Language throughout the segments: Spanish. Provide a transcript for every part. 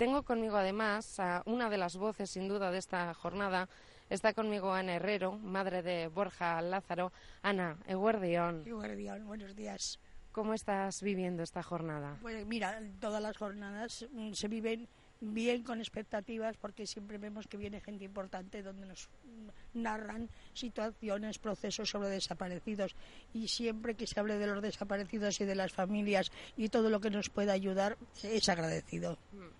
tengo conmigo además a una de las voces, sin duda, de esta jornada. Está conmigo Ana Herrero, madre de Borja Lázaro. Ana, Eguardión. Eguardión, buenos días. ¿Cómo estás viviendo esta jornada? Pues mira, todas las jornadas mm, se viven bien con expectativas porque siempre vemos que viene gente importante donde nos narran situaciones, procesos sobre desaparecidos y siempre que se hable de los desaparecidos y de las familias y todo lo que nos pueda ayudar es agradecido. Mm.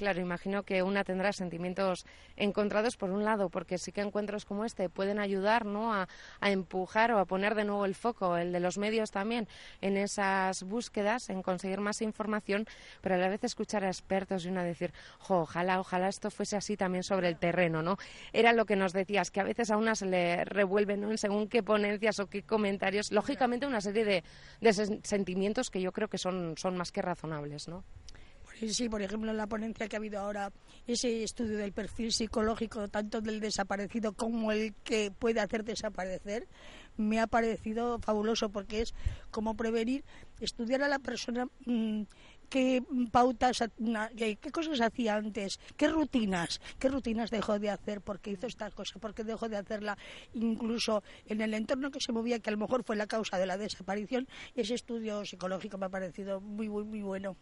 Claro, imagino que una tendrá sentimientos encontrados por un lado, porque sí que encuentros como este pueden ayudar ¿no? a, empujar o a poner de nuevo el foco, el de los medios también, en esas búsquedas, en conseguir más información, pero a la vez escuchar a expertos y una decir, ojalá, ojalá esto fuese así también sobre el terreno, ¿no? Era lo que nos decías, que a veces a una se le revuelven, ¿no? Según qué ponencias o qué comentarios, lógicamente una serie de, de sentimientos que yo creo que son, son más que razonables, ¿no? Sí, por ejemplo, en la ponencia que ha habido ahora, ese estudio del perfil psicológico, tanto del desaparecido como el que puede hacer desaparecer, me ha parecido fabuloso porque es como prevenir, estudiar a la persona. Mm, qué pautas, qué, cosas hacía antes, qué rutinas, qué rutinas dejó de hacer, porque hizo esta cosa, porque dejó de hacerla, incluso en el entorno que se movía, que a lo mejor fue la causa de la desaparición. Ese estudio psicológico me ha parecido muy, muy, muy bueno.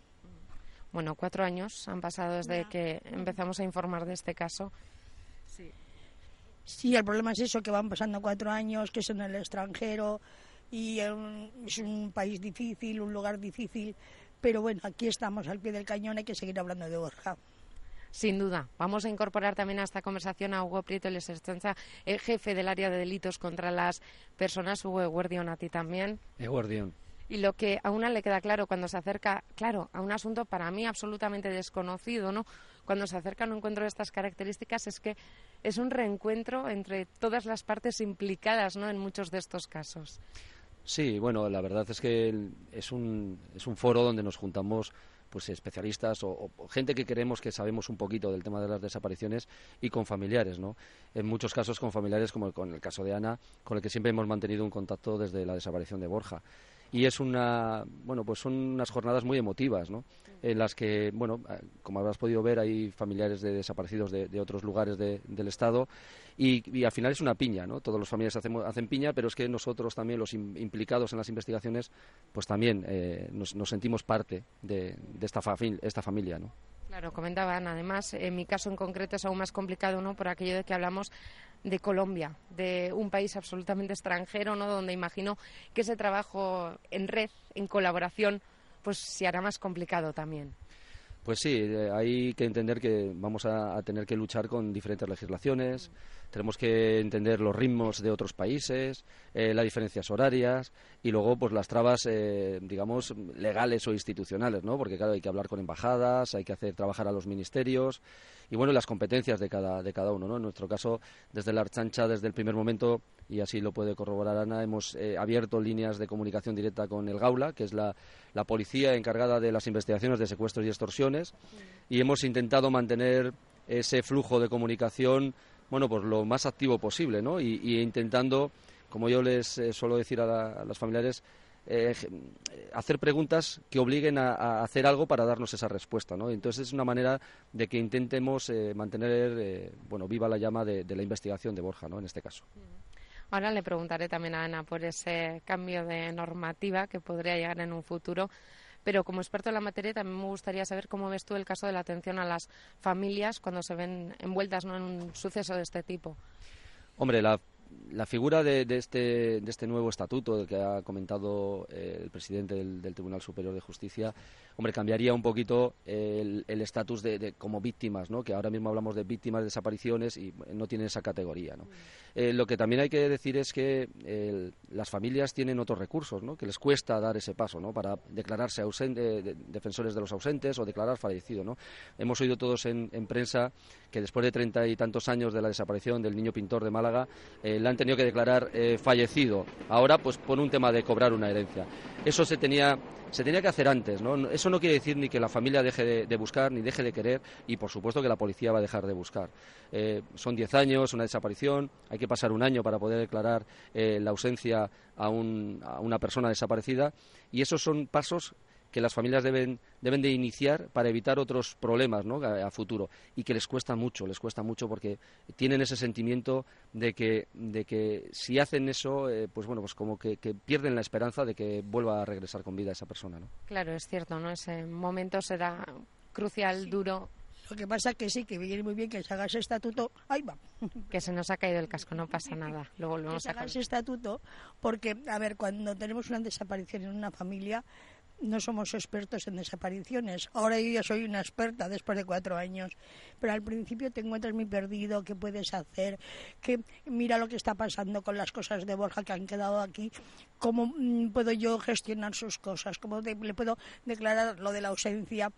Bueno, cuatro años han pasado desde que empezamos a informar de este caso. Sí. sí, el problema es eso, que van pasando cuatro años, que es en el extranjero y es un país difícil, un lugar difícil, pero bueno, aquí estamos al pie del cañón, hay que seguir hablando de Borja. Sin duda. Vamos a incorporar también a esta conversación a Hugo Prieto Les Estanza, el jefe del área de delitos contra las personas. Hugo Eguardión, a ti también. Eguardión. Y lo que a una le queda claro cuando se acerca, claro, a un asunto para mí absolutamente desconocido, ¿no? Cuando se acerca a un encuentro de estas características es que es un reencuentro entre todas las partes implicadas, ¿no? En muchos de estos casos. Sí, bueno, la verdad es que es un, es un foro donde nos juntamos pues especialistas o, gente que queremos que sabemos un poquito del tema de las desapariciones y con familiares, ¿no? En muchos casos con familiares, como con el caso de Ana, con el que siempre hemos mantenido un contacto desde la desaparición de Borja y es una bueno pues son unas jornadas muy emotivas ¿no? en las que bueno eh, como habrás podido ver hay familiares de desaparecidos de, otros lugares del estado y, al final es una piña no todos los familiares hacemos, hacen piña pero es que nosotros también los implicados en las investigaciones pues también eh, nos, sentimos parte de, esta, esta familia no Claro, comentaban. Además, en mi caso en concreto es aún más complicado, ¿no? Por aquello de que hablamos de Colombia, de un país absolutamente extranjero, ¿no? Donde imagino que ese trabajo en red, en colaboración, pues se hará más complicado también. Pues sí, eh, hay que entender que vamos a, tener que luchar con diferentes legislaciones, tenemos que entender los ritmos de otros países, eh, las diferencias horarias y luego pues las trabas, eh, digamos, legales o institucionales, ¿no? Porque claro, hay que hablar con embajadas, hay que hacer trabajar a los ministerios y bueno, las competencias de cada, de cada uno, ¿no? En nuestro caso, desde la Archancha, desde el primer momento, y así lo puede corroborar Ana, hemos eh, abierto líneas de comunicación directa con el Gaula, que es la, la policía encargada de las investigaciones de secuestros y extorsiones, y hemos intentado mantener ese flujo de comunicación, bueno, pues lo más activo posible, ¿no? Y, intentando, como yo les eh, suelo decir a, a los familiares, eh, hacer preguntas que obliguen a, hacer algo para darnos esa respuesta, ¿no? Entonces es una manera de que intentemos eh, mantener, eh, bueno, viva la llama de, la investigación de Borja, ¿no? En este caso. Ahora le preguntaré también a Ana por ese cambio de normativa que podría llegar en un futuro. Pero como experto en la materia también me gustaría saber cómo ves tú el caso de la atención a las familias cuando se ven envueltas ¿no? en un suceso de este tipo. Hombre, la la figura de, este, de este nuevo estatuto que ha comentado eh, el presidente del, Tribunal Superior de Justicia, hombre, cambiaría un poquito el estatus de, como víctimas, ¿no? que ahora mismo hablamos de víctimas de desapariciones y no tienen esa categoría. ¿no? Eh, lo que también hay que decir es que las familias tienen otros recursos, ¿no? que les cuesta dar ese paso ¿no? para declararse ausente, defensores de los ausentes o declarar fallecido. ¿no? Hemos oído todos en, prensa que después de treinta y tantos años de la desaparición del niño pintor de Málaga, eh, le han tenido que declarar eh, fallecido. Ahora, pues por un tema de cobrar una herencia. Eso se tenía, se tenía que hacer antes. ¿no? Eso no quiere decir ni que la familia deje de, buscar, ni deje de querer, y por supuesto que la policía va a dejar de buscar. son diez años, una desaparición, hay que pasar un año para poder declarar eh, la ausencia a, una persona desaparecida y esos son pasos que las familias deben, deben de iniciar para evitar otros problemas ¿no? a, futuro y que les cuesta mucho, les cuesta mucho porque tienen ese sentimiento de que, de que si hacen eso, eh, pues bueno, pues como que, pierden la esperanza de que vuelva a regresar con vida esa persona. ¿no? Claro, es cierto, ¿no? Ese momento será crucial, duro. Lo que pasa que sí, que viene muy bien que se haga ese estatuto. Ahí va. Que se nos ha caído el casco, no pasa nada. Luego volvemos que se haga ese estatuto, porque, a ver, cuando tenemos una desaparición en una familia, no somos expertos en desapariciones. Ahora yo ya soy una experta después de cuatro años, pero al principio te encuentras muy perdido, qué puedes hacer, que mira lo que está pasando con las cosas de Borja que han quedado aquí, cómo mm, puedo yo gestionar sus cosas, cómo le puedo declarar lo de la ausencia.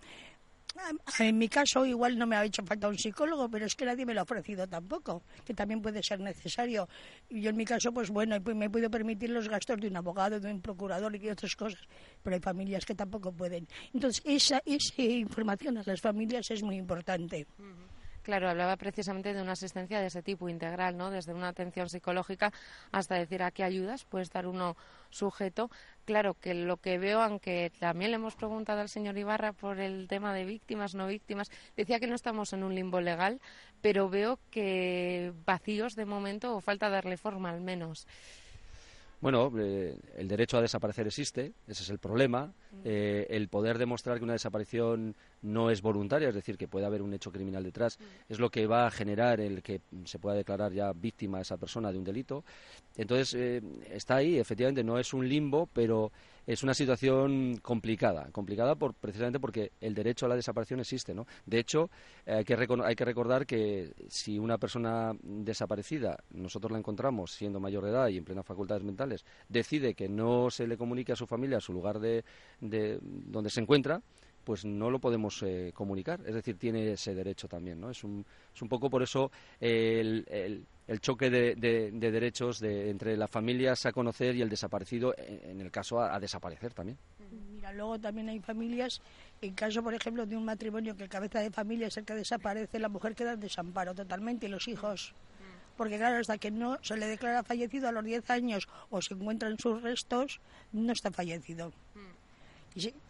En mi caso, igual no me ha hecho falta un psicólogo, pero es que nadie me lo ha ofrecido tampoco, que también puede ser necesario. Y yo en mi caso, pues bueno, me puedo permitir los gastos de un abogado, de un procurador y otras cosas, pero hay familias que tampoco pueden. Entonces, esa, esa información a las familias es muy importante. Claro, hablaba precisamente de una asistencia de ese tipo integral, ¿no? Desde una atención psicológica hasta decir a qué ayudas puede estar uno sujeto. Claro que lo que veo, aunque también le hemos preguntado al señor Ibarra por el tema de víctimas, no víctimas, decía que no estamos en un limbo legal, pero veo que vacíos de momento o falta darle forma al menos. Bueno, eh, el derecho a desaparecer existe, ese es el problema. Eh, el poder demostrar que una desaparición no es voluntaria, es decir, que puede haber un hecho criminal detrás, es lo que va a generar el que se pueda declarar ya víctima a esa persona de un delito. Entonces, eh, está ahí, efectivamente, no es un limbo, pero es una situación complicada, complicada por, precisamente porque el derecho a la desaparición existe, ¿no? De hecho, hay, que hay que recordar que si una persona desaparecida, nosotros la encontramos siendo mayor de edad y en plenas facultades mentales, decide que no se le comunique a su familia a su lugar de, de donde se encuentra, pues no lo podemos eh, comunicar. Es decir, tiene ese derecho también, ¿no? Es un, es un poco por eso el, el, choque de, de, derechos de, entre las familias a conocer y el desaparecido, en, el caso a, desaparecer también. Mira, luego también hay familias, en caso, por ejemplo, de un matrimonio que el cabeza de familia es el que desaparece, la mujer queda en desamparo totalmente y los hijos porque claro, hasta que no se le declara fallecido a los 10 años o se encuentran sus restos, no está fallecido.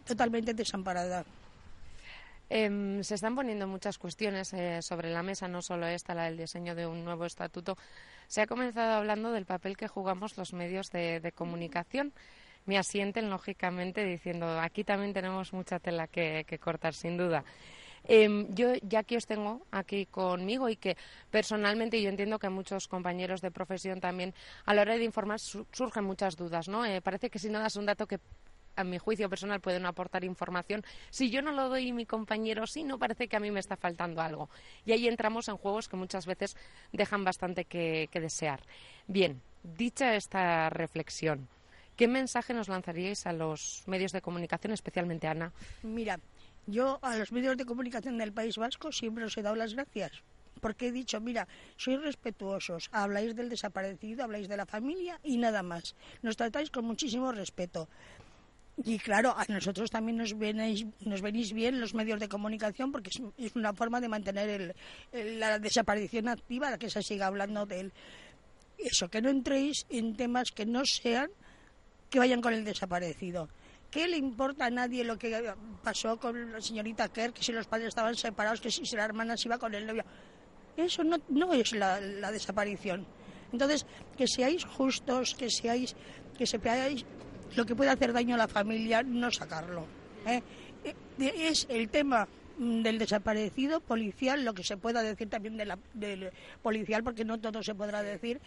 Totalmente desamparada. Em, se están poniendo muchas cuestiones eh, sobre la mesa, no solo esta, la del diseño de un nuevo estatuto. Se ha comenzado hablando del papel que jugamos los medios de, comunicación. Me asienten, lógicamente, diciendo aquí también tenemos mucha tela que cortar, sin duda. Em, yo ya que os tengo aquí conmigo y que personalmente yo entiendo que muchos compañeros de profesión también a la hora de informar surgen muchas dudas, ¿no? Eh, parece que si no das un dato que a mi juicio personal pueden aportar información. Si yo no lo doy mi compañero sí, no parece que a mí me está faltando algo. Y ahí entramos en juegos que muchas veces dejan bastante que, que desear. Bien, dicha esta reflexión, ¿qué mensaje nos lanzaríais a los medios de comunicación, especialmente Ana? Mira, yo a los medios de comunicación del País Vasco siempre os he dado las gracias. Porque he dicho, mira, sois respetuosos, habláis del desaparecido, habláis de la familia y nada más. Nos tratáis con muchísimo respeto. Y claro, a nosotros también nos, venís, nos venís bien los medios de comunicación porque es, una forma de mantener la desaparición activa, que se siga hablando de él. Eso, que no entréis en temas que no sean que vayan con el desaparecido. ¿Qué le importa a nadie lo que pasó con la señorita Kerr, que si los padres estaban separados, que si la hermana se iba con el novio? Eso no, no es la, desaparición. Entonces, que seáis justos, que seáis, que sepáis lo que puede hacer daño a la familia, no sacarlo. ¿eh? Eh, es el tema del desaparecido policial, lo que se pueda decir también de del policial, porque no todo se podrá decir,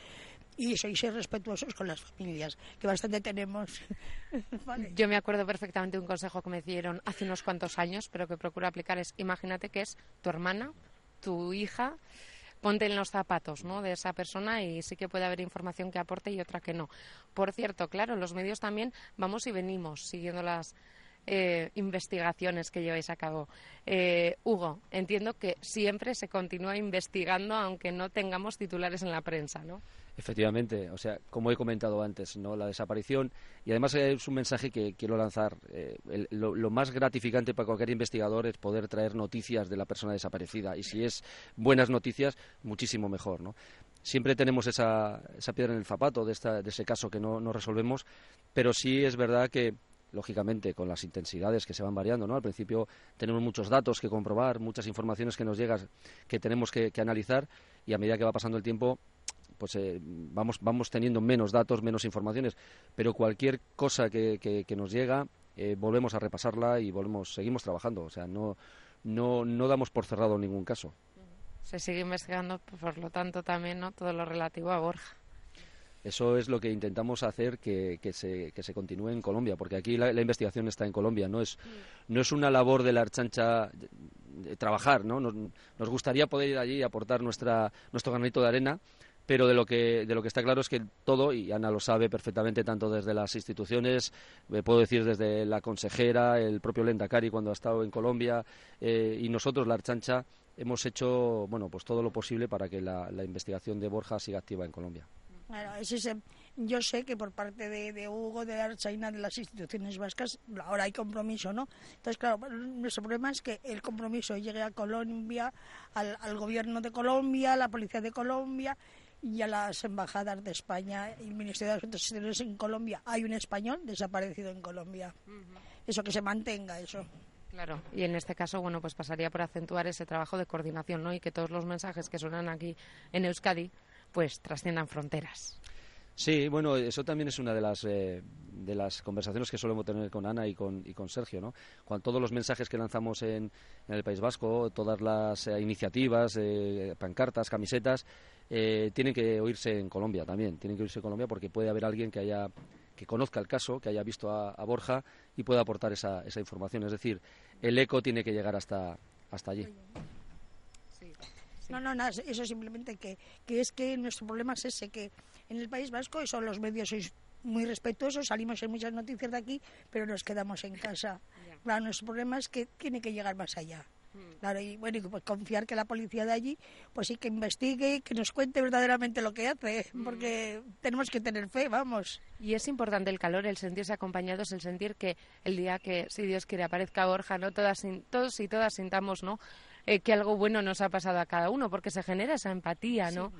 y sois respetuosos con las familias, que bastante tenemos. Yo me acuerdo perfectamente de un consejo que me dieron hace unos cuantos años, pero que procuro aplicar es, imagínate que es tu hermana, tu hija, ponte en los zapatos ¿no? de esa persona y sí que puede haber información que aporte y otra que no. Por cierto, claro, los medios también vamos y venimos siguiendo las eh, investigaciones que lleváis a cabo. Eh, Hugo, entiendo que siempre se continúa investigando aunque no tengamos titulares en la prensa, ¿no? Efectivamente, o sea, como he comentado antes, ¿no? la desaparición, y además es un mensaje que quiero lanzar, eh, lo, más gratificante para cualquier investigador es poder traer noticias de la persona desaparecida, y si es buenas noticias, muchísimo mejor. ¿no? Siempre tenemos esa, esa piedra en el zapato de, esta, de ese caso que no, no resolvemos, pero sí es verdad que lógicamente con las intensidades que se van variando, ¿no? Al principio tenemos muchos datos que comprobar, muchas informaciones que nos llegan que tenemos que, analizar y a medida que va pasando el tiempo pues eh, vamos, vamos teniendo menos datos, menos informaciones, pero cualquier cosa que, que, nos llega eh, volvemos a repasarla y volvemos, seguimos trabajando, o sea, no, no, no damos por cerrado ningún caso. Se sigue investigando, por lo tanto, también ¿no? todo lo relativo a Borja. Eso es lo que intentamos hacer que, que, se, que se continúe en Colombia, porque aquí la, investigación está en Colombia, no es, no es una labor de la Archancha de, trabajar, ¿no? Nos, nos, gustaría poder ir allí y aportar nuestra, nuestro granito de arena, pero de lo que de lo que está claro es que todo y Ana lo sabe perfectamente tanto desde las instituciones me puedo decir desde la consejera el propio Lendakari cuando ha estado en Colombia eh, y nosotros la Archancha hemos hecho bueno pues todo lo posible para que la investigación de Borja siga activa en Colombia yo sé que por parte de, Hugo, de Archaina, de las instituciones vascas, ahora hay compromiso, ¿no? Entonces, claro, nuestro problema es que el compromiso llegue a Colombia, al, gobierno de Colombia, a la policía de Colombia y a las embajadas de España y el Ministerio de Asuntos Exteriores en Colombia. Hay un español desaparecido en Colombia. Eso que se mantenga, eso. Claro, y en este caso, bueno, pues pasaría por acentuar ese trabajo de coordinación, ¿no? Y que todos los mensajes que suenan aquí en Euskadi pues trasciendan fronteras. Sí, bueno, eso también es una de las, eh, de las conversaciones que solemos tener con Ana y con, y con Sergio, ¿no? Cuando todos los mensajes que lanzamos en, en el País Vasco, todas las eh, iniciativas, eh, pancartas, camisetas, tienen que oírse en Colombia también, tienen que oírse en Colombia porque puede haber alguien que haya que conozca el caso, que haya visto a, a Borja y pueda aportar esa, esa información. Es decir, el eco tiene que llegar hasta, hasta allí. No, no, nada, eso simplemente que, que es que nuestro problema es ese, que en el País Vasco, eso los medios sois muy respetuosos, salimos en muchas noticias de aquí, pero nos quedamos en casa. Claro, nuestro problema es que tiene que llegar más allá. Hmm. Claro, y bueno, pues confiar que la policía de allí, pues sí que investigue, que nos cuente verdaderamente lo que hace, hmm. porque tenemos que tener fe, vamos. Y es importante el calor, el sentirse acompañados, el sentir que el día que, si Dios quiere, aparezca Borja, no todas, todos y todas sintamos, ¿no? Eh, que algo bueno nos ha pasado a cada uno, porque se genera esa empatía, ¿no?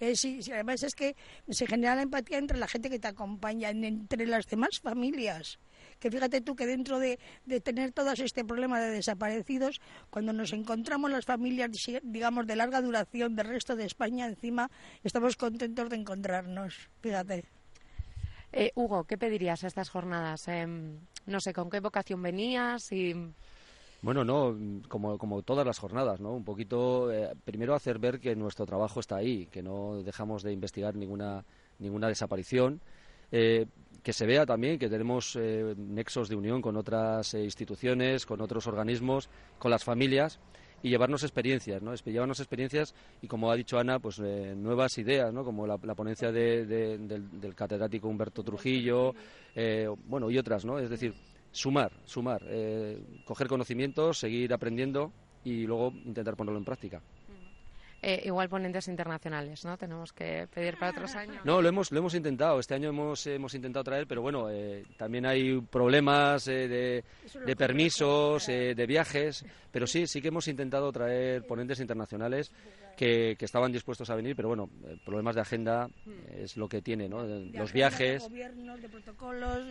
Eh, sí, además es que se genera la empatía entre la gente que te acompaña, entre las demás familias. Que fíjate tú que dentro de, tener todo este problema de desaparecidos, cuando nos encontramos las familias, digamos, de larga duración del resto de España, encima estamos contentos de encontrarnos. Fíjate. Eh, Hugo, ¿qué pedirías a estas jornadas? Em, no sé, ¿con qué vocación venías? y bueno, no, como, como todas las jornadas, ¿no? Un poquito, eh, primero hacer ver que nuestro trabajo está ahí, que no dejamos de investigar ninguna, ninguna desaparición, eh, que se vea también que tenemos eh, nexos de unión con otras instituciones, con otros organismos, con las familias y llevarnos experiencias, ¿no? Llevarnos experiencias y, como ha dicho Ana, pues nuevas ideas, ¿no? Como la, ponencia del, del, catedrático Humberto Trujillo, bueno, y otras, ¿no? Es decir, sumar, sumar, eh, coger conocimientos, seguir aprendiendo y luego intentar ponerlo en práctica. Eh, igual ponentes internacionales, ¿no? Tenemos que pedir para otros años. No, lo hemos, lo hemos intentado. Este año hemos, hemos intentado traer, pero bueno, eh, también hay problemas de, de, permisos, de viajes. Pero sí, sí que hemos intentado traer ponentes internacionales que, estaban dispuestos a venir, pero bueno, eh, problemas de agenda hmm. es lo que tiene, ¿no? Los viajes. De protocolos.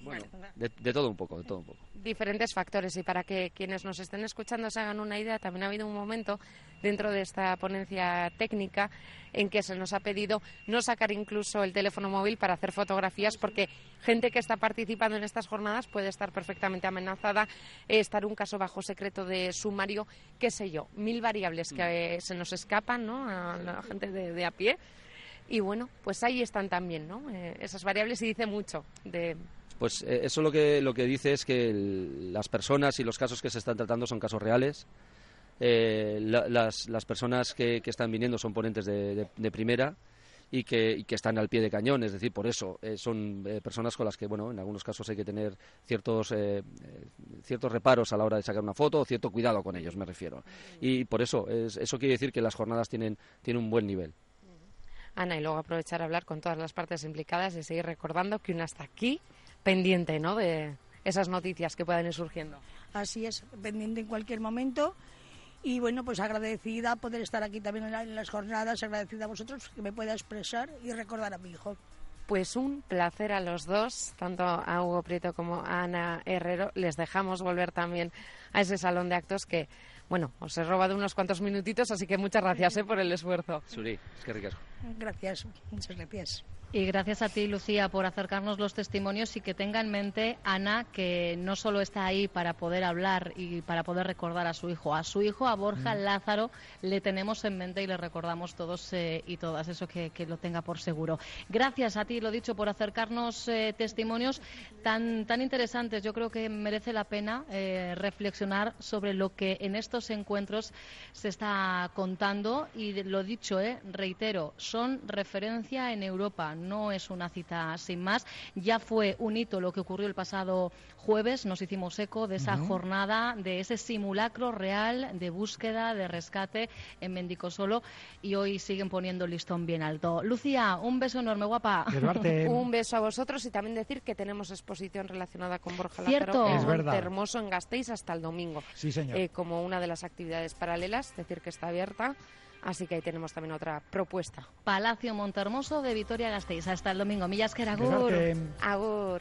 Bueno, de, todo un poco, de todo un poco. Diferentes factores y para que quienes nos estén escuchando se hagan una idea, también ha habido un momento dentro de esta ponencia técnica en que se nos ha pedido no sacar incluso el teléfono móvil para hacer fotografías porque gente que está participando en estas jornadas puede estar perfectamente amenazada, estar un caso bajo secreto de sumario, qué sé yo, mil variables que se nos escapan ¿no? a la gente de, a pie. Y bueno, pues ahí están también ¿no? Eh, esas variables y dice mucho de, pues eh, eso lo que, lo que dice es que las personas y los casos que se están tratando son casos reales, eh, las, las, personas que, que, están viniendo son ponentes de, primera y que, que, están al pie de cañón, es decir, por eso eh, son eh, personas con las que, bueno, en algunos casos hay que tener ciertos, ciertos reparos a la hora de sacar una foto, o cierto cuidado con ellos, me refiero. Y por eso, eso quiere decir que las jornadas tienen, tienen un buen nivel. Ana, y luego aprovechar a hablar con todas las partes implicadas y seguir recordando que una está aquí pendiente, ¿no?, de esas noticias que puedan ir surgiendo. Así es, pendiente en cualquier momento y bueno, pues agradecida poder estar aquí también en, las jornadas, agradecida a vosotros que me pueda expresar y recordar a mi hijo. Pues un placer a los dos, tanto a Hugo Prieto como a Ana Herrero. Les dejamos volver también a ese salón de actos que, bueno, os he robado unos cuantos minutitos, así que muchas gracias ¿eh? por el esfuerzo. Suri, es que ricasco. Gracias, muchas gracias. Y gracias a ti, Lucía, por acercarnos los testimonios y que tenga en mente, Ana, que no solo está ahí para poder hablar y para poder recordar a su hijo, a su hijo, a Borja Lázaro, le tenemos en mente y le recordamos todos eh, y todas, eso que, lo tenga por seguro. Gracias a ti, lo dicho, por acercarnos eh, testimonios tan, tan interesantes. Yo creo que merece la pena eh, reflexionar sobre lo que en estos encuentros se está contando y lo dicho, reitero, son referencia en Europa no es una cita sin más. Ya fue un hito lo que ocurrió el pasado jueves, nos hicimos eco de esa jornada, de ese simulacro real de búsqueda, de rescate en Mendicosolo y hoy siguen poniendo el listón bien alto. Lucía, un beso enorme, guapa. un beso a vosotros y también decir que tenemos exposición relacionada con Borja Cierto. Lázaro en Hermoso en Gasteiz hasta el domingo. Sí, señor. Eh, como una de las actividades paralelas, decir que está abierta. Así que ahí tenemos también otra propuesta. Palacio Montermoso de Vitoria Gasteiz. Hasta el domingo. Millas que agur. Agur.